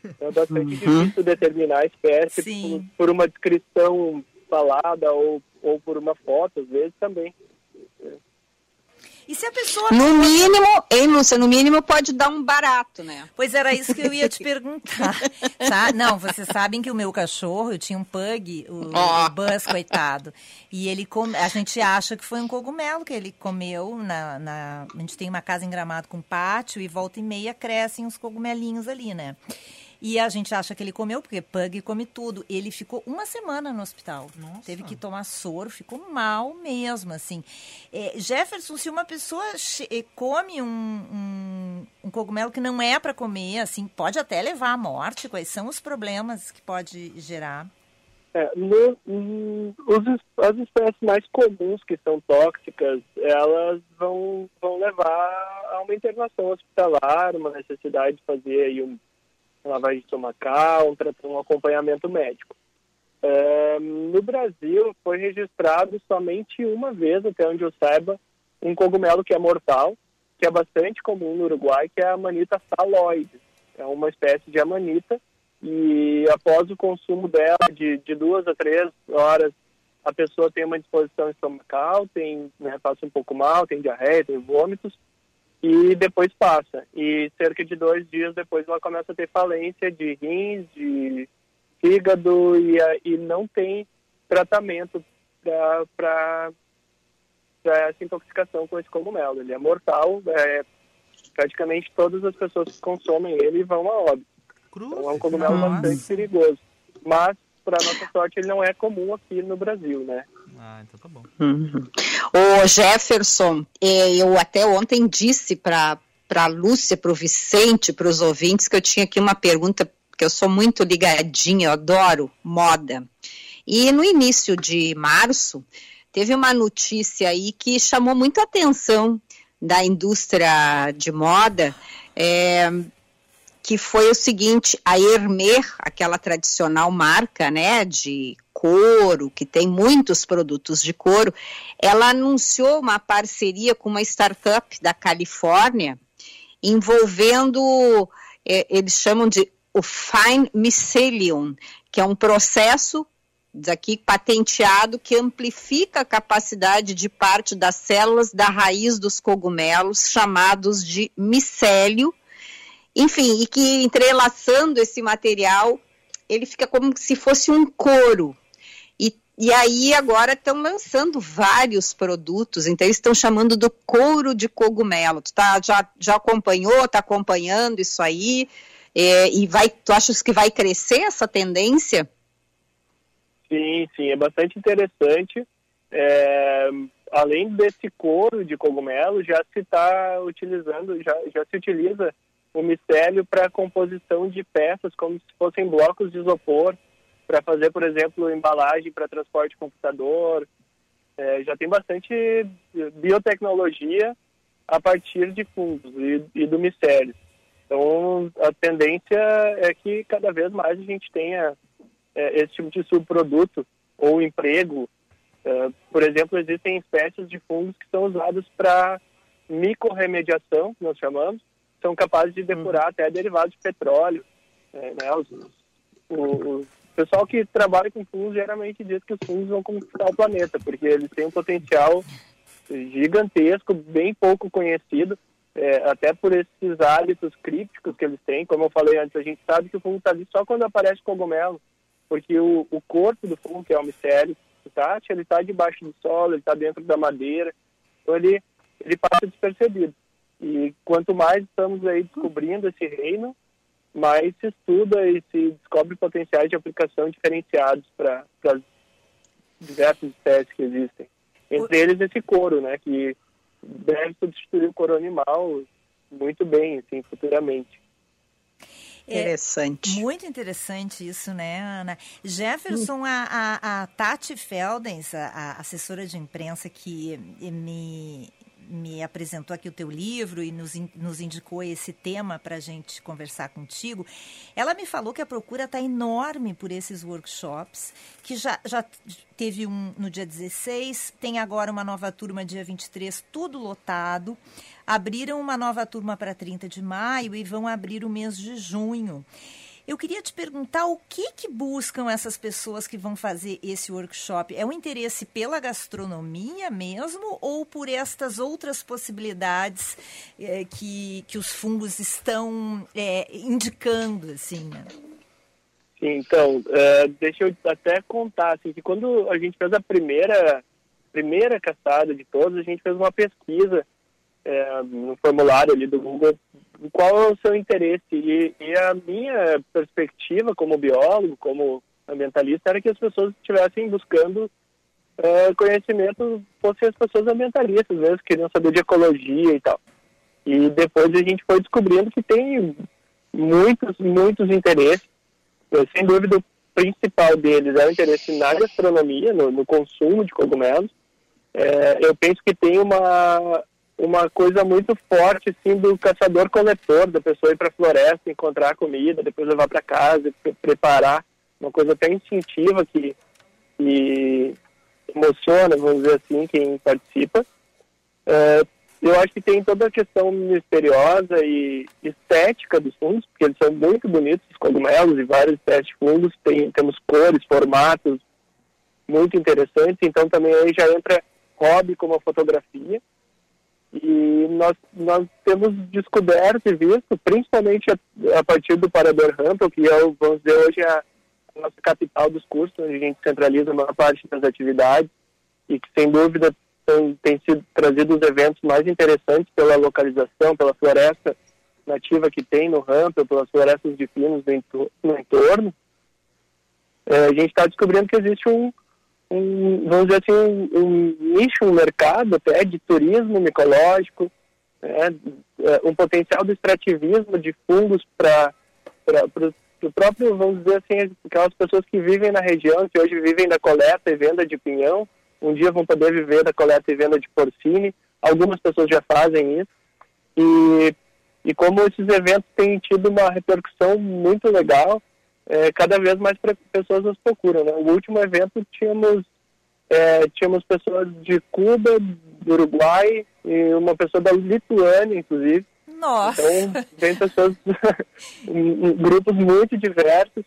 Então é bastante Uhum. difícil determinar a espécie por, por uma descrição falada ou, ou por uma foto, às vezes também. E se a pessoa. No mínimo, hein, Lúcia? No mínimo pode dar um barato, né? Pois era isso que eu ia te perguntar. Tá? Não, vocês sabem que o meu cachorro, eu tinha um pug, o, o Buzz, coitado. E ele come, a gente acha que foi um cogumelo que ele comeu. Na, na- a gente tem uma casa em gramado com pátio e volta e meia crescem uns cogumelinhos ali, né? E a gente acha que ele comeu, porque pug come tudo. Ele ficou uma semana no hospital. Teve que tomar soro, ficou mal mesmo, assim. É, Jefferson, se uma pessoa eh, come um, um, um cogumelo que não é para comer, assim, pode até levar à morte. Quais são os problemas que pode gerar? É, no- hum, os- as espécies mais comuns que são tóxicas, elas vão, vão levar a uma internação hospitalar, uma necessidade de fazer aí um, lavagem estomacal, um, um acompanhamento médico. É, no Brasil, foi registrado somente uma vez, até onde eu saiba, um cogumelo que é mortal, que é bastante comum no Uruguai, que é a Amanita phalloides. É uma espécie de amanita e após o consumo dela de, de duas a três horas, a pessoa tem uma disposição estomacal, tem, né, passa um pouco mal, tem diarreia, tem vômitos, e depois passa. E cerca de dois dias depois ela começa a ter falência de rins, de fígado, e, e não tem tratamento para essa intoxicação com esse cogumelo. Ele é mortal, é, praticamente todas as pessoas que consomem ele vão a óbito. Então é um cogumelo Nossa. bastante perigoso. Mas, para nossa sorte, ele não é comum aqui no Brasil, né? Ah, então tá bom. O Jefferson, eh, eu até ontem disse para a Lúcia, para o Vicente, para os ouvintes, que eu tinha aqui uma pergunta, porque eu sou muito ligadinha, eu adoro moda. E no início de março, teve uma notícia aí que chamou muito a atenção da indústria de moda, eh, que foi o seguinte, a Hermès, aquela tradicional marca, né, de couro, que tem muitos produtos de couro, ela anunciou uma parceria com uma startup da Califórnia, envolvendo, eh, eles chamam de o Fine Mycelium, que é um processo daqui patenteado que amplifica a capacidade de parte das células da raiz dos cogumelos, chamados de micélio, enfim, e que entrelaçando esse material, ele fica como se fosse um couro. E, e aí agora estão lançando vários produtos, então eles estão chamando do couro de cogumelo. Tu tá, já, já acompanhou, está acompanhando isso aí? É, e vai, tu achas que vai crescer essa tendência? Sim, sim, é bastante interessante. É, além desse couro de cogumelo, já se está utilizando, já, já se utiliza o micélio para composição de peças, como se fossem blocos de isopor, para fazer, por exemplo, embalagem para transporte de computador. É, já tem bastante biotecnologia a partir de fungos e, e do micélio. Então, a tendência é que cada vez mais a gente tenha é, esse tipo de subproduto ou emprego. É, por exemplo, existem espécies de fungos que são usados para micorremediação, que nós chamamos, são capazes de depurar até derivados de petróleo. É, né, os- o, o pessoal que trabalha com fungos geralmente diz que os fungos vão conquistar o planeta, porque eles têm um potencial gigantesco, bem pouco conhecido, é, até por esses hábitos crípticos que eles têm. Como eu falei antes, a gente sabe que o fungo está ali só quando aparece cogumelo, porque o, o corpo do fungo, que é o micélio, tá? ele está debaixo do solo, ele está dentro da madeira, então ele, ele passa despercebido. E quanto mais estamos aí descobrindo esse reino, mais se estuda e se descobre potenciais de aplicação diferenciados para as diversas espécies que existem. Entre eles esse couro, né, que deve substituir o couro animal muito bem, assim, futuramente. Interessante. Muito interessante isso, né, Ana? Jefferson, a, a, a Tati Feldens, a, a assessora de imprensa que me, me apresentou aqui o teu livro e nos, nos indicou esse tema para a gente conversar contigo, ela me falou que a procura está enorme por esses workshops, que já, já teve um no dia 16, tem agora uma nova turma dia 23, tudo lotado. Abriram uma nova turma para 30 de maio e vão abrir o mês de junho. Eu queria te perguntar o que, que buscam essas pessoas que vão fazer esse workshop? É um interesse pela gastronomia mesmo ou por estas outras possibilidades eh, que, que os fungos estão eh, indicando, assim? né? Então, é, deixa eu até contar, assim, que quando a gente fez a primeira, primeira caçada de todos, a gente fez uma pesquisa é, no formulário ali do Google, qual é o seu interesse, e, e a minha perspectiva como biólogo, como ambientalista, era que as pessoas estivessem buscando é, conhecimento, fossem as pessoas ambientalistas mesmo, queriam saber de ecologia e tal. E depois a gente foi descobrindo que tem muitos, muitos interesses, sem dúvida, o principal deles é o interesse na gastronomia, no, no consumo de cogumelos. É, eu penso que tem uma, uma coisa muito forte assim, do caçador-coletor, da pessoa ir para a floresta, encontrar comida, depois levar para casa, pre- preparar. Uma coisa até instintiva que, que emociona, vamos dizer assim, quem participa. É, eu acho que tem toda a questão misteriosa e estética dos fungos, porque eles são muito bonitos, os cogumelos e vários espécies de fungos. Tem, temos cores, formatos muito interessantes. Então também aí já entra hobby como a fotografia. E nós, nós temos descoberto e visto, principalmente a, a partir do Parador Rampel, que é, o, vamos dizer, hoje é a, nossa capital dos cursos, onde a gente centraliza a maior parte das atividades e que, sem dúvida, tem, tem sido trazido os eventos mais interessantes pela localização, pela floresta nativa que tem no Rampel, pelas florestas de pinos no entorno. É, a gente está descobrindo que existe um, um, vamos dizer assim, um, nicho, um mercado até de turismo micológico, né, é, um potencial do extrativismo de fungos para o próprio, vamos dizer assim, aquelas pessoas que vivem na região, que hoje vivem da coleta e venda de pinhão, um dia vão poder viver da coleta e venda de porcine, algumas pessoas já fazem isso, e, e como esses eventos têm tido uma repercussão muito legal, é, cada vez mais pessoas nos procuram. Né? O último evento tínhamos, é, tínhamos pessoas de Cuba, do Uruguai e uma pessoa da Lituânia, inclusive. Nossa! Então, vem pessoas, grupos muito diversos.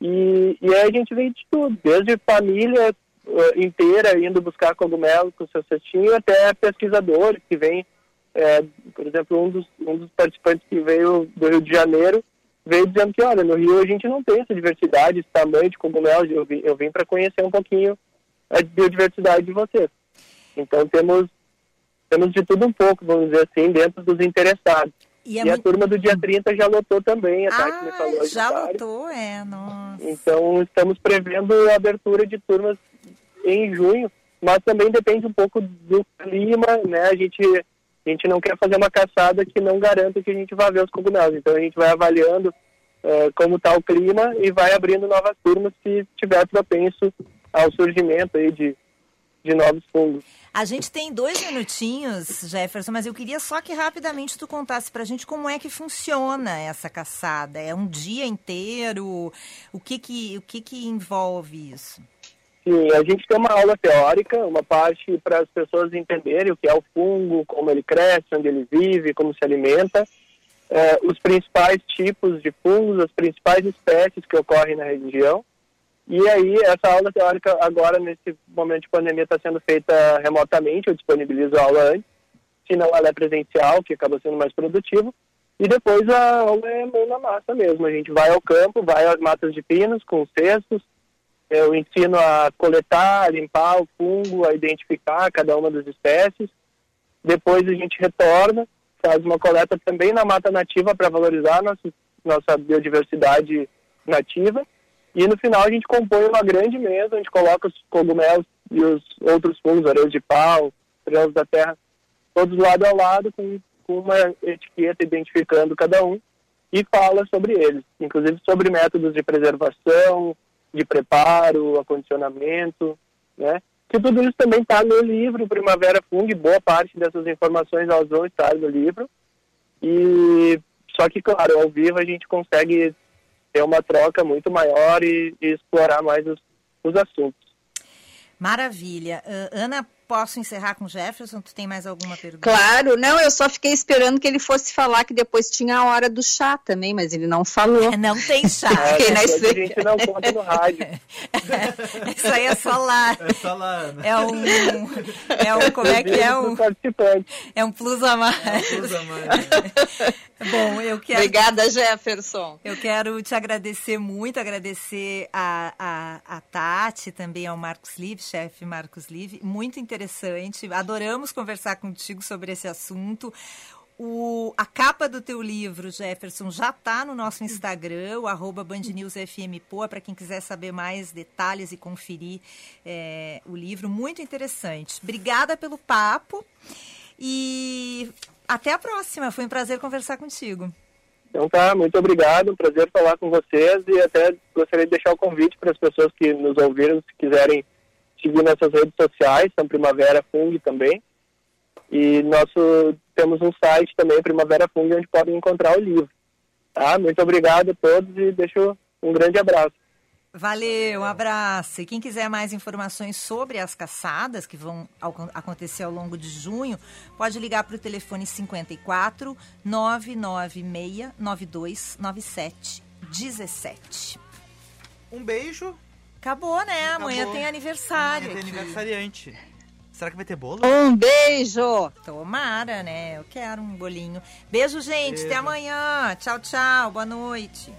E, e aí a gente vem de tudo, desde família eh, inteira indo buscar cogumelo com seu cestinho, até pesquisadores que vêm, eh, por exemplo, um dos, um dos participantes que veio do Rio de Janeiro veio dizendo que, olha, no Rio a gente não tem essa diversidade, esse tamanho de cogumelos, eu vim, eu vim para conhecer um pouquinho a biodiversidade de vocês. Então temos, temos de tudo um pouco, vamos dizer assim, dentro dos interessados. E E, é a muito- turma do dia 30 já lotou também, a Tati me falou Ah, já lotou, é, nossa. Então, estamos prevendo a abertura de turmas em junho, mas também depende um pouco do clima, né? A gente, a gente não quer fazer uma caçada que não garanta que a gente vá ver os cogumelos. Então, a gente vai avaliando eh, como está o clima e vai abrindo novas turmas se tiver propenso ao surgimento aí de, de novos fungos. A gente tem dois minutinhos, Jefferson, mas eu queria só que rapidamente tu contasse pra gente como é que funciona essa caçada. É um dia inteiro? O que que, o que, que envolve isso? Sim, a gente tem uma aula teórica, uma parte para as pessoas entenderem o que é o fungo, como ele cresce, onde ele vive, como se alimenta, eh, os principais tipos de fungos, as principais espécies que ocorrem na região. E aí, essa aula teórica, agora, nesse momento de pandemia, está sendo feita remotamente, eu disponibilizo a aula antes, se não ela é presencial, que acaba sendo mais produtivo. E depois a aula é mão na massa mesmo. A gente vai ao campo, vai às matas de pinos com cestos, eu ensino a coletar, a limpar o fungo, a identificar cada uma das espécies. Depois a gente retorna, faz uma coleta também na mata nativa para valorizar nossa, nossa biodiversidade nativa. E no final a gente compõe uma grande mesa, onde coloca os cogumelos e os outros fungos, areias de pau, estrelas da terra, todos lado a lado, com, com uma etiqueta identificando cada um, e fala sobre eles, inclusive sobre métodos de preservação, de preparo, acondicionamento, né? que tudo isso também está no livro Primavera Fung, boa parte dessas informações elas vão estar no livro. E só que, claro, ao vivo a gente consegue ter uma troca muito maior e, e explorar mais os, os assuntos. Maravilha. Uh, Ana, posso encerrar com o Jefferson? Tu tem mais alguma pergunta? Claro, não, eu só fiquei esperando que ele fosse falar que depois tinha a hora do chá também, mas ele não falou. Não tem chá. É, a gente não conta no rádio. Isso aí é só lá. É só lá, Ana. É um. É um. Como é que é um. Participante. É um plus a mais. É um plus a mais. Bom, eu quero. Obrigada, Jefferson. Eu quero te agradecer muito, agradecer a, a, a Tati, também ao Marcos Live, chefe Marcos Live. Muito interessante. Adoramos conversar contigo sobre esse assunto. O, a capa do teu livro, Jefferson, já está no nosso Instagram, o arroba bandnewsfmpoa, para quem quiser saber mais detalhes e conferir é, o livro. Muito interessante. Obrigada pelo papo e até a próxima. Foi um prazer conversar contigo. Então tá, muito obrigado, um prazer falar com vocês e até gostaria de deixar o convite para as pessoas que nos ouviram, se quiserem seguir nossas redes sociais, são Primavera Fung também. E nosso temos um site também, Primavera Fung, onde podem encontrar o livro. Tá? Muito obrigado a todos e deixo um grande abraço. Valeu, um abraço. E quem quiser mais informações sobre as caçadas que vão acontecer ao longo de junho, pode ligar para o telefone 54 996 9297 17. Um beijo. Acabou, né? Acabou. Amanhã tem aniversário. Amanhã tem aniversariante. Será que vai ter bolo? Um beijo! Tomara, né? Eu quero um bolinho. Beijo, gente. Beijo. Até amanhã. Tchau, tchau. Boa noite.